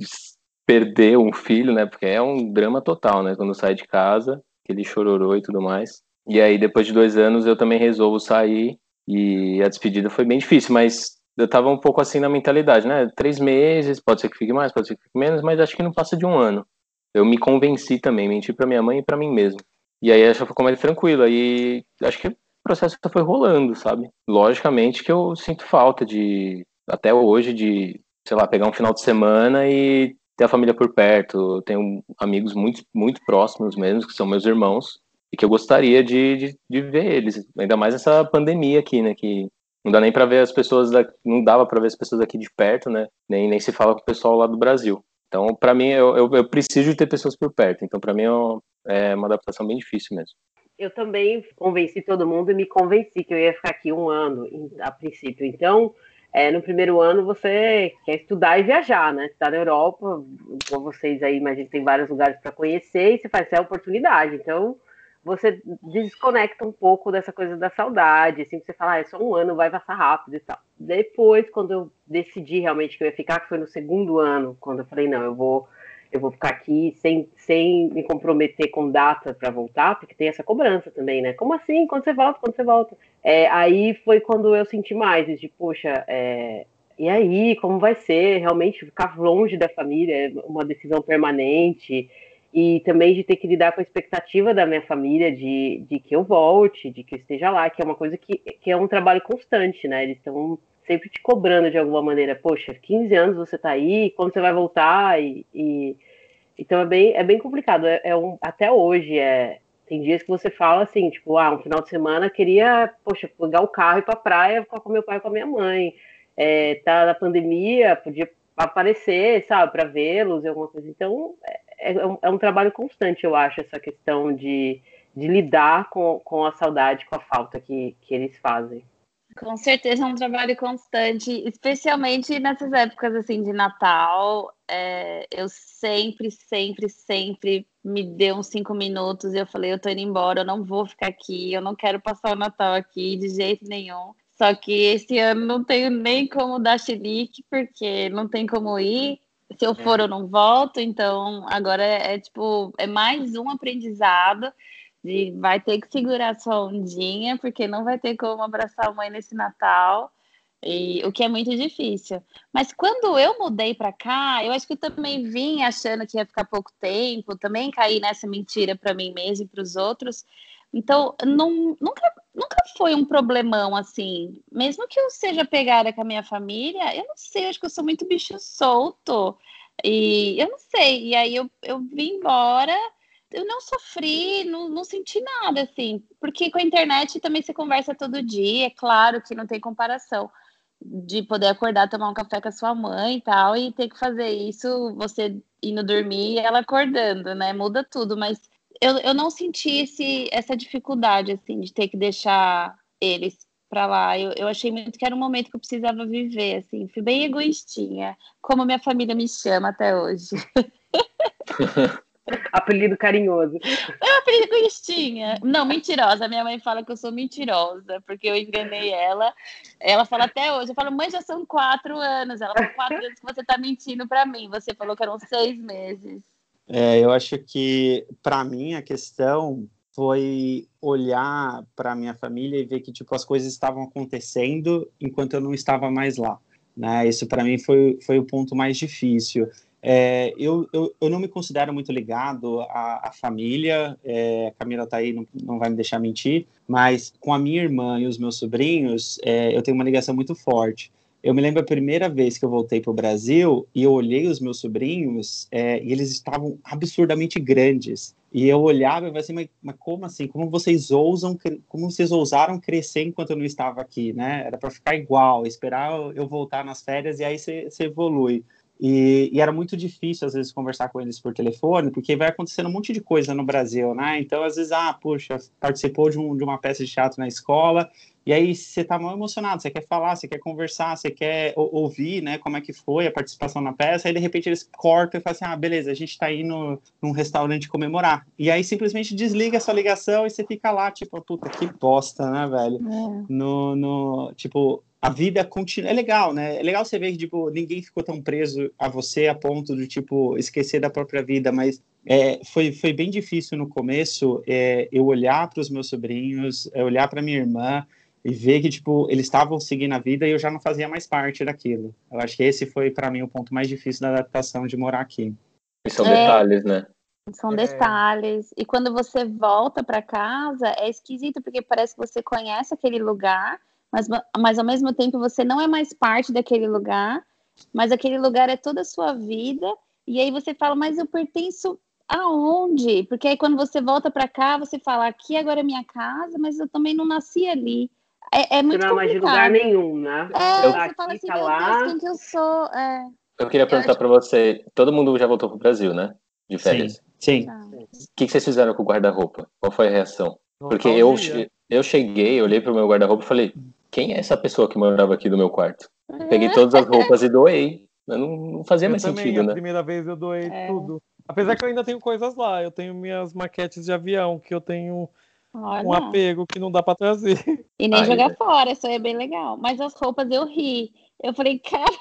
perder um filho, né? Porque é um drama total, né? Quando sai de casa, aquele chororô e tudo mais. E aí, depois de dois anos, eu também resolvo sair. E a despedida foi bem difícil, mas eu tava um pouco assim na mentalidade, né? Três meses, pode ser que fique mais, pode ser que fique menos, mas acho que não passa de um ano. Eu me convenci também, menti para minha mãe e para mim mesmo. E aí acho que ficou mais tranquilo. Aí acho que processo foi rolando, sabe? Logicamente que eu sinto falta de, até hoje, de, sei lá, pegar um final de semana e ter a família por perto. Tenho amigos muito, muito próximos mesmo, que são meus irmãos, e que eu gostaria de, de, de ver eles. Ainda mais essa pandemia aqui, né? Que não dá nem para ver as pessoas, não dava para ver as pessoas aqui de perto, né? Nem, nem se fala com o pessoal lá do Brasil. Então, para mim, eu, eu, eu, preciso de ter pessoas por perto. Então, para mim, é, é uma adaptação bem difícil mesmo. Eu também convenci todo mundo e me convenci que eu ia ficar aqui um ano a princípio. Então, é, no primeiro ano você quer estudar e viajar, né? Está na Europa, com vocês aí, imagina, tem vários lugares para conhecer e você faz essa oportunidade. Então, você desconecta um pouco dessa coisa da saudade, assim, você fala, ah, é só um ano, vai passar rápido e tal. Depois, quando eu decidi realmente que eu ia ficar, que foi no segundo ano, quando eu falei, não, eu vou eu vou ficar aqui sem, sem me comprometer com data para voltar, porque tem essa cobrança também, né? Como assim? Quando você volta? Quando você volta? É, aí foi quando eu senti mais, de, poxa, é, e aí, como vai ser? Realmente ficar longe da família é uma decisão permanente, e também de ter que lidar com a expectativa da minha família de, de que eu volte, de que eu esteja lá, que é uma coisa que, que é um trabalho constante, né? Eles estão sempre te cobrando de alguma maneira, poxa, 15 anos você está aí, quando você vai voltar? E, e, então é bem, é bem complicado. É, é um, até hoje é. Tem dias que você fala assim, tipo, ah, um final de semana queria, poxa, pegar o carro e ir pra praia ficar com meu pai e com a minha mãe. É, tá na pandemia, podia aparecer, sabe, para vê-los e alguma coisa. Então, é, é, um, é, um, trabalho constante, eu acho, essa questão de, de lidar com, com a saudade, com a falta que, que eles fazem. Com certeza é um trabalho constante, especialmente nessas épocas assim de Natal. É, eu sempre, sempre, sempre me deu uns cinco minutos e eu falei, eu tô indo embora, eu não vou ficar aqui, eu não quero passar o Natal aqui de jeito nenhum. Só que esse ano não tenho nem como dar chilique, porque não tem como ir. Se eu for, eu não volto. Então, agora é, é tipo, é mais um aprendizado de vai ter que segurar sua ondinha, porque não vai ter como abraçar a mãe nesse Natal, e o que é muito difícil. Mas quando eu mudei para cá, eu acho que eu também vim achando que ia ficar pouco tempo, também caí nessa mentira para mim mesmo e para os outros. Então, não, nunca, nunca foi um problemão assim. Mesmo que eu seja pegada com a minha família, eu não sei, eu acho que eu sou muito bicho solto. E eu não sei. E aí eu, eu vim embora eu não sofri, não, não senti nada, assim, porque com a internet também você conversa todo dia, é claro que não tem comparação de poder acordar, tomar um café com a sua mãe e tal, e ter que fazer isso, você indo dormir e ela acordando, né? Muda tudo, mas eu, eu não senti esse, essa dificuldade, assim, de ter que deixar eles para lá. Eu, eu achei muito que era um momento que eu precisava viver, assim, fui bem egoístinha, como minha família me chama até hoje. (laughs) (laughs) Apelido carinhoso. É apelido Cristinha. Não, mentirosa. Minha mãe fala que eu sou mentirosa, porque eu enganei ela. Ela fala até hoje. Eu falo, mãe, já são quatro anos. Ela fala, quatro anos que você tá mentindo para mim. Você falou que eram seis meses. É, eu acho que, para mim, a questão foi olhar para minha família e ver que tipo as coisas estavam acontecendo enquanto eu não estava mais lá. Né? Isso para mim foi, foi o ponto mais difícil. É, eu, eu, eu, não me considero muito ligado à, à família, é, a Camila está aí, não, não, vai me deixar mentir, mas com a minha irmã e os meus sobrinhos, é, eu tenho uma ligação muito forte. Eu me lembro a primeira vez que eu voltei para o Brasil e eu olhei os meus sobrinhos é, e eles estavam absurdamente grandes. E eu olhava e falei assim, mas, mas, como assim? Como vocês ousam, como vocês ousaram crescer enquanto eu não estava aqui, né? Era para ficar igual, esperar eu voltar nas férias e aí você evolui. E, e, era muito difícil, às vezes, conversar com eles por telefone, porque vai acontecendo um monte de coisa no Brasil, né? Então, às vezes, ah, puxa, participou de, um, de uma peça de teatro na escola, e aí você tá mal emocionado, você quer falar, você quer conversar, você quer ouvir, né, como é que foi a participação na peça, aí de repente eles cortam e falam assim, ah, beleza, a gente tá indo num restaurante comemorar. E aí simplesmente desliga essa ligação e você fica lá, tipo, puta, que bosta, né, velho? É. No, no, tipo, a vida continua. É legal, né? É legal você ver que, tipo, ninguém ficou tão preso a você a ponto de, tipo, esquecer da própria vida, mas é, foi, foi bem difícil no começo é, eu olhar para os meus sobrinhos, é, olhar para minha irmã e ver que, tipo, eles estavam seguindo a vida e eu já não fazia mais parte daquilo. Eu acho que esse foi, para mim, o ponto mais difícil da adaptação de morar aqui. E são é, detalhes, né? São é. detalhes. E quando você volta para casa, é esquisito, porque parece que você conhece aquele lugar mas, mas ao mesmo tempo você não é mais parte daquele lugar, mas aquele lugar é toda a sua vida E aí você fala, mas eu pertenço aonde? Porque aí quando você volta para cá, você fala, aqui agora é minha casa, mas eu também não nasci ali. É, é muito Você não é mais de lugar nenhum, né? É, Eu- você aqui, fala assim, tá meu lá. Deus, quem que eu sou? É, Eu queria perguntar acho- pra você, todo mundo já voltou pro Brasil, né? De férias. Sim. tá. O que, vocês fizeram com o guarda-roupa? Qual foi a reação? Porque eu, eu cheguei, olhei pro meu guarda-roupa e falei, quem é essa pessoa que morava aqui no meu quarto? Peguei todas as roupas e doei. Mas Não, não fazia Eu mais também, sentido, a né? primeira vez eu doei É. tudo. Apesar que eu ainda tenho coisas lá, eu tenho minhas maquetes de avião, que eu tenho Olha. um apego que não dá pra trazer. E nem Ai, jogar é. fora, isso aí é bem legal. Mas as roupas eu ri. Eu falei, (laughs) cara,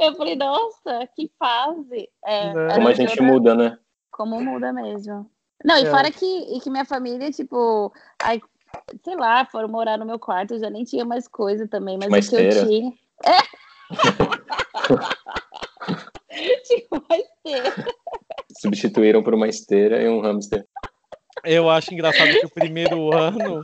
eu falei, nossa, que fase. É, Né? Como a gente toda- muda, né? Como muda mesmo. Não, e É. fora que, e que minha família, tipo, aí, sei lá, foram morar no meu quarto, eu já nem tinha mais coisa também, mas Uma o que eu tinha. É. (laughs) tinha uma esteira. Substituíram por uma esteira e um hamster. Eu acho engraçado que o primeiro ano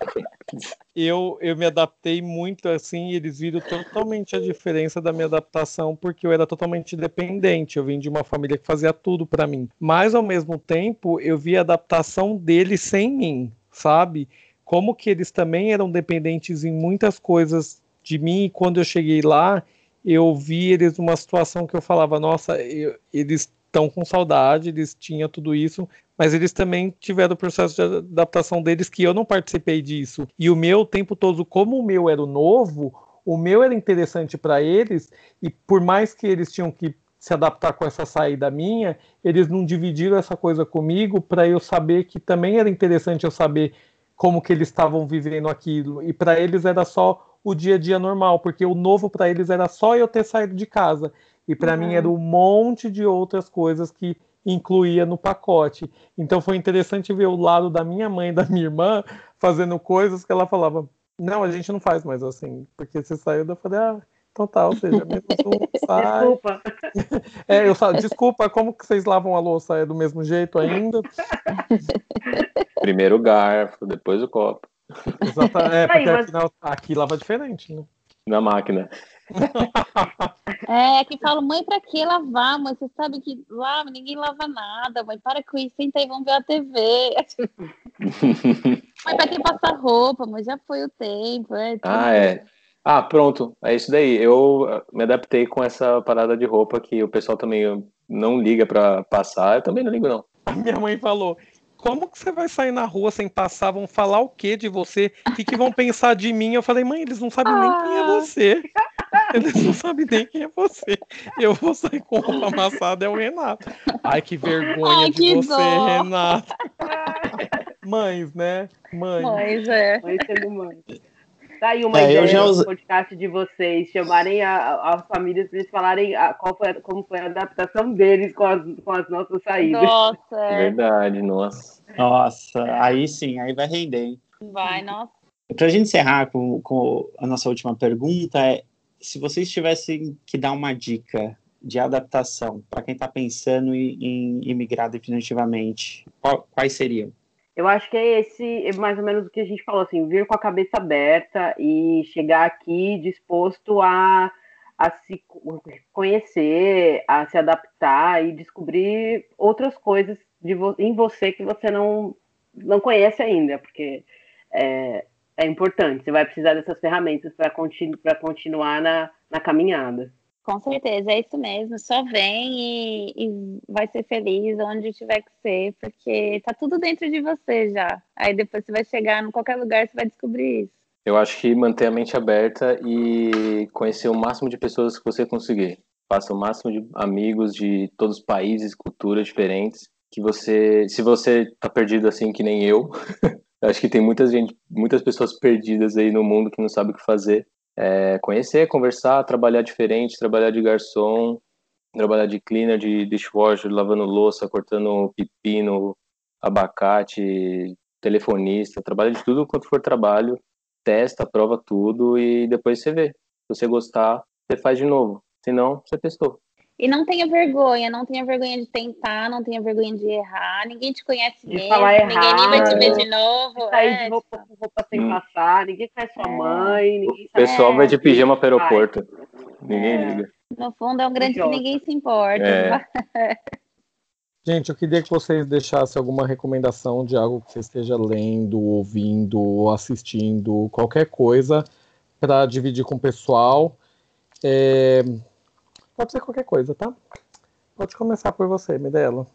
eu, eu me adaptei muito assim, e eles viram totalmente a diferença da minha adaptação, porque eu era totalmente dependente. Eu vim de uma família que fazia tudo pra mim. Mas ao mesmo tempo, eu vi a adaptação deles sem mim, sabe? Como que eles também eram dependentes em muitas coisas de mim, e quando eu cheguei lá, eu vi eles numa situação que eu falava, nossa, eu- eles estão com saudade, eles tinham tudo isso, mas eles também tiveram o processo de adaptação deles que eu não participei disso. E o meu o tempo todo, como o meu era o novo, o meu era interessante para eles, e por mais que eles tinham que se adaptar com essa saída minha, eles não dividiram essa coisa comigo para eu saber que também era interessante eu saber como que eles estavam vivendo aquilo. E para eles era só o dia a dia normal, porque o novo para eles era só eu ter saído de casa. E para mim era um monte de outras coisas que incluía no pacote. Então foi interessante ver o lado da minha mãe e da minha irmã fazendo coisas que ela falava: Não, a gente não faz mais assim, porque você saiu. Eu falei: Ah, então tá, ou seja, mesmo assim, (laughs) sai. Desculpa. (laughs) É, eu falo, desculpa, como que vocês lavam a louça? É do mesmo jeito ainda? (laughs) Primeiro o garfo, depois o copo. Exata- é, Aí, porque mas- aqui, lava diferente, né? Na máquina. (laughs) É, que falam, mãe, pra que lavar? Mãe, você sabe que lava, ninguém lava nada, mãe, para com isso, senta aí, vamos ver a TV. (laughs) Mãe, pra que passar roupa? Mas já foi o tempo. É. Ah, é. Ah, pronto. É isso daí. Eu ah, me adaptei com essa parada de roupa que o pessoal também não liga pra passar. Eu também não ligo, não. A minha mãe falou: Como que você vai sair na rua sem passar? Vão falar o que de você? O que, que vão pensar de mim? Eu falei: Mãe, eles não sabem nem quem é Ah. você. (laughs) Eles não sabem nem quem é você. Eu vou sair com roupa amassada, é o Renato. Ai, que vergonha Ai, de que você, dó. Renato. (laughs) Mães, né? Mãe. Mas é. Mãe sendo mãe. Tá aí uma É, eu ideia já do podcast de vocês, chamarem as famílias para eles falarem a- qual foi, a- como foi a adaptação deles com as, com as nossas saídas. Nossa, é. Verdade, nossa. Nossa, aí sim, aí vai render, hein? vai, nossa. Para a gente encerrar com, com a nossa última pergunta, é se vocês tivessem que dar uma dica de adaptação para quem está pensando em, em imigrar definitivamente, qual- quais seriam? Eu acho que é esse, é mais ou menos o que a gente falou, assim, vir com a cabeça aberta e chegar aqui disposto a, a se conhecer, a se adaptar e descobrir outras coisas de vo- em você que você não, não conhece ainda, porque é, é importante, você vai precisar dessas ferramentas para continu, continuar na, na caminhada. Com certeza, é isso mesmo. Só vem e, e vai ser feliz onde tiver que ser, porque tá tudo dentro de você já. Aí depois você vai chegar em qualquer lugar, você vai descobrir isso. Eu acho que manter a mente aberta e conhecer o máximo de pessoas que você conseguir. Faça o máximo de amigos de todos os países, culturas diferentes. Que você, se você tá perdido assim que nem eu, (laughs) acho que tem muita gente, muitas pessoas perdidas aí no mundo que não sabe o que fazer. É, conhecer, conversar, trabalhar diferente, trabalhar de garçom, trabalhar de cleaner, de dishwasher, lavando louça, cortando pepino, abacate, telefonista, trabalha de tudo quanto for trabalho, testa, prova tudo e depois você vê. Se você gostar, você faz de novo. Se não, você testou. E não tenha vergonha, não tenha vergonha de tentar, não tenha vergonha de errar. Ninguém te conhece De mesmo, falar ninguém nem vai te ver de novo. Sair é, de roupa com roupa sem Hum. passar, ninguém faz sua É. mãe, ninguém O pessoal É, vai de pijama para o aeroporto. Ninguém É. liga. No fundo, é um grande que ninguém se importa. É. (laughs) Gente, eu queria que vocês deixassem alguma recomendação de algo que você esteja lendo, ouvindo, assistindo, qualquer coisa para dividir com o pessoal. É... Pode ser qualquer coisa, tá? Pode começar por você, Mirella.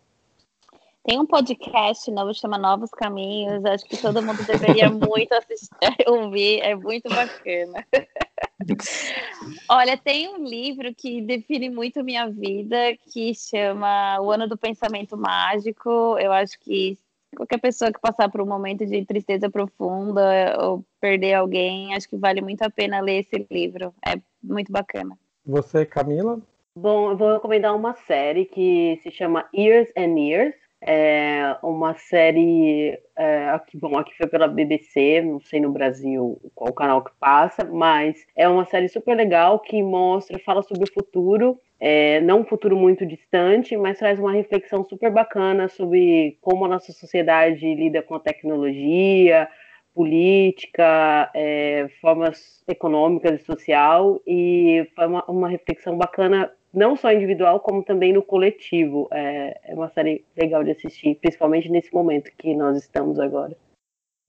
Tem um podcast novo chama Novos Caminhos. Acho que todo mundo deveria (laughs) muito assistir, (laughs) ouvir. É muito bacana. (laughs) Olha, tem um livro que define muito minha vida que chama O Ano do Pensamento Mágico. Eu acho que qualquer pessoa que passar por um momento de tristeza profunda ou perder alguém, acho que vale muito a pena ler esse livro. É muito bacana. Você, Camila? Bom, eu vou recomendar uma série que se chama Years and Years é uma série é, aqui, bom, aqui foi pela BBC, não sei no Brasil qual canal que passa, mas é uma série super legal que mostra, fala sobre o futuro, é, não um futuro muito distante, mas traz uma reflexão super bacana sobre como a nossa sociedade lida com a tecnologia, política, é, formas econômicas e social, e foi uma, uma reflexão bacana não só individual, como também no coletivo. É, é uma série legal de assistir, principalmente nesse momento que nós estamos agora.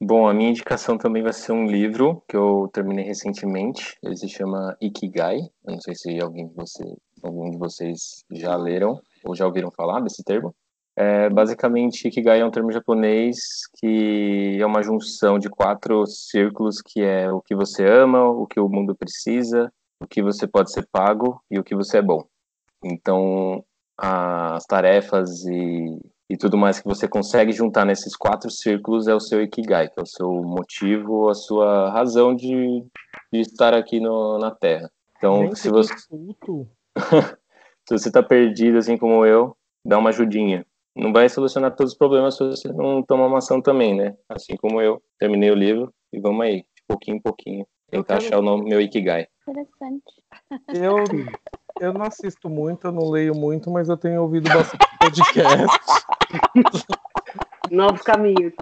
Bom, a minha indicação também vai ser um livro que eu terminei recentemente. Ele se chama Ikigai. Eu não sei se alguém de, você, algum de vocês já leram ou já ouviram falar desse termo. É, basicamente, Ikigai é um termo japonês que é uma junção de quatro círculos que é o que você ama, o que o mundo precisa, o que você pode ser pago e o que você é bom. Então, as tarefas e, e tudo mais que você consegue juntar nesses quatro círculos é o seu Ikigai, que é o seu motivo, a sua razão de, de estar aqui no, na Terra. Então, Gente, (laughs) se você... se você está perdido, assim como eu, dá uma ajudinha. Não vai solucionar todos os problemas se você não tomar uma ação também, né? Assim como eu, terminei o livro e vamos aí, de pouquinho em pouquinho, tentar achar o nome, meu Ikigai. Interessante. Eu, (laughs) eu não assisto muito, eu não leio muito, mas eu tenho ouvido bastante (laughs) podcast. Novos caminhos.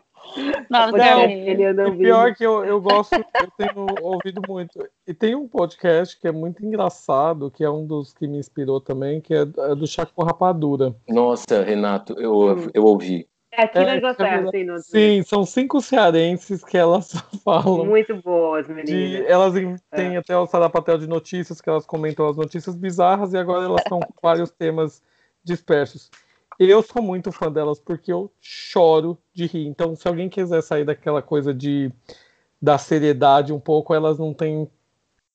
Novos Não, caminhos. Ele anda ouvindo. pior que eu, eu gosto, eu tenho ouvido muito. E tem um podcast que é muito engraçado, que é um dos que me inspirou também, que é, é do Chaco Rapadura. Nossa, Renato, eu, Hum. eu ouvi. É aqui na É, Inglaterra, é tem no Sim, são cinco cearenses que elas (laughs) falam. Muito boas, De, meninas. elas em- têm até o Sarapatel de notícias, que elas comentam as notícias bizarras, e agora elas estão com vários temas dispersos. Eu sou muito fã delas porque eu choro de rir. Então, se alguém quiser sair daquela coisa de da seriedade um pouco, elas não têm.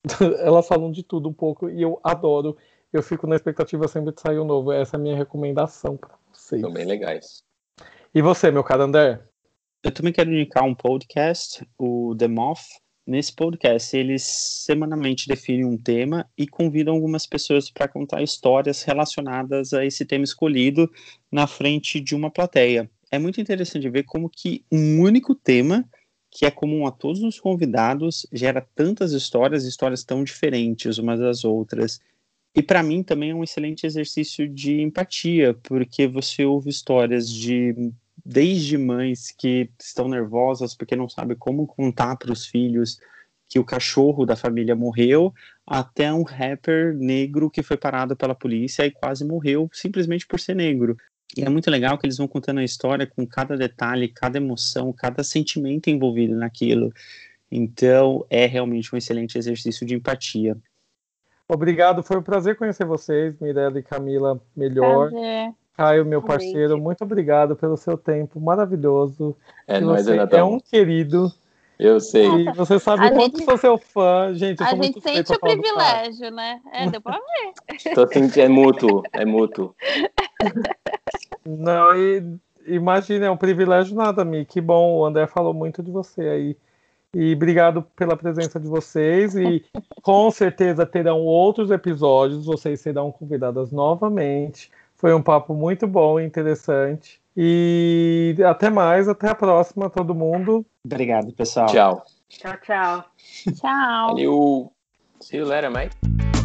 (laughs) elas falam de tudo um pouco e eu adoro. Eu fico na expectativa sempre de sair um novo. Essa é a minha recomendação para vocês. São bem legais. E você, meu caro André? Eu também quero indicar um podcast, o The Moth. Nesse podcast, eles semanalmente definem um tema e convidam algumas pessoas para contar histórias relacionadas a esse tema escolhido na frente de uma plateia. É muito interessante ver como que um único tema, que é comum a todos os convidados, gera tantas histórias, histórias tão diferentes umas das outras. E para mim também é um excelente exercício de empatia, porque você ouve histórias de desde mães que estão nervosas porque não sabem como contar para os filhos que o cachorro da família morreu, até um rapper negro que foi parado pela polícia e quase morreu simplesmente por ser negro. E é muito legal que eles vão contando a história com cada detalhe, cada emoção, cada sentimento envolvido naquilo. Então, é realmente um excelente exercício de empatia. Obrigado, foi um prazer conhecer vocês, Mirella e Camila, melhor. Prazer. Caio, meu parceiro, muito obrigado pelo seu tempo maravilhoso. É Que nóis, você é um querido. Eu sei. E você sabe A o quanto gente- sou seu fã. Gente, eu A gente sente o privilégio, né? É, deu pra ver. (laughs) Tô sentindo, é mútuo, é mútuo. Não, e imagina, é um privilégio nada, Mi. Que bom, o André falou muito de você aí. E obrigado pela presença de vocês. E com certeza terão outros episódios. Vocês serão convidadas novamente. Foi um papo muito bom e interessante. E até mais, até a próxima, todo mundo. Obrigado, pessoal. Tchau. Tchau, tchau. Tchau. Valeu. See you later, mate.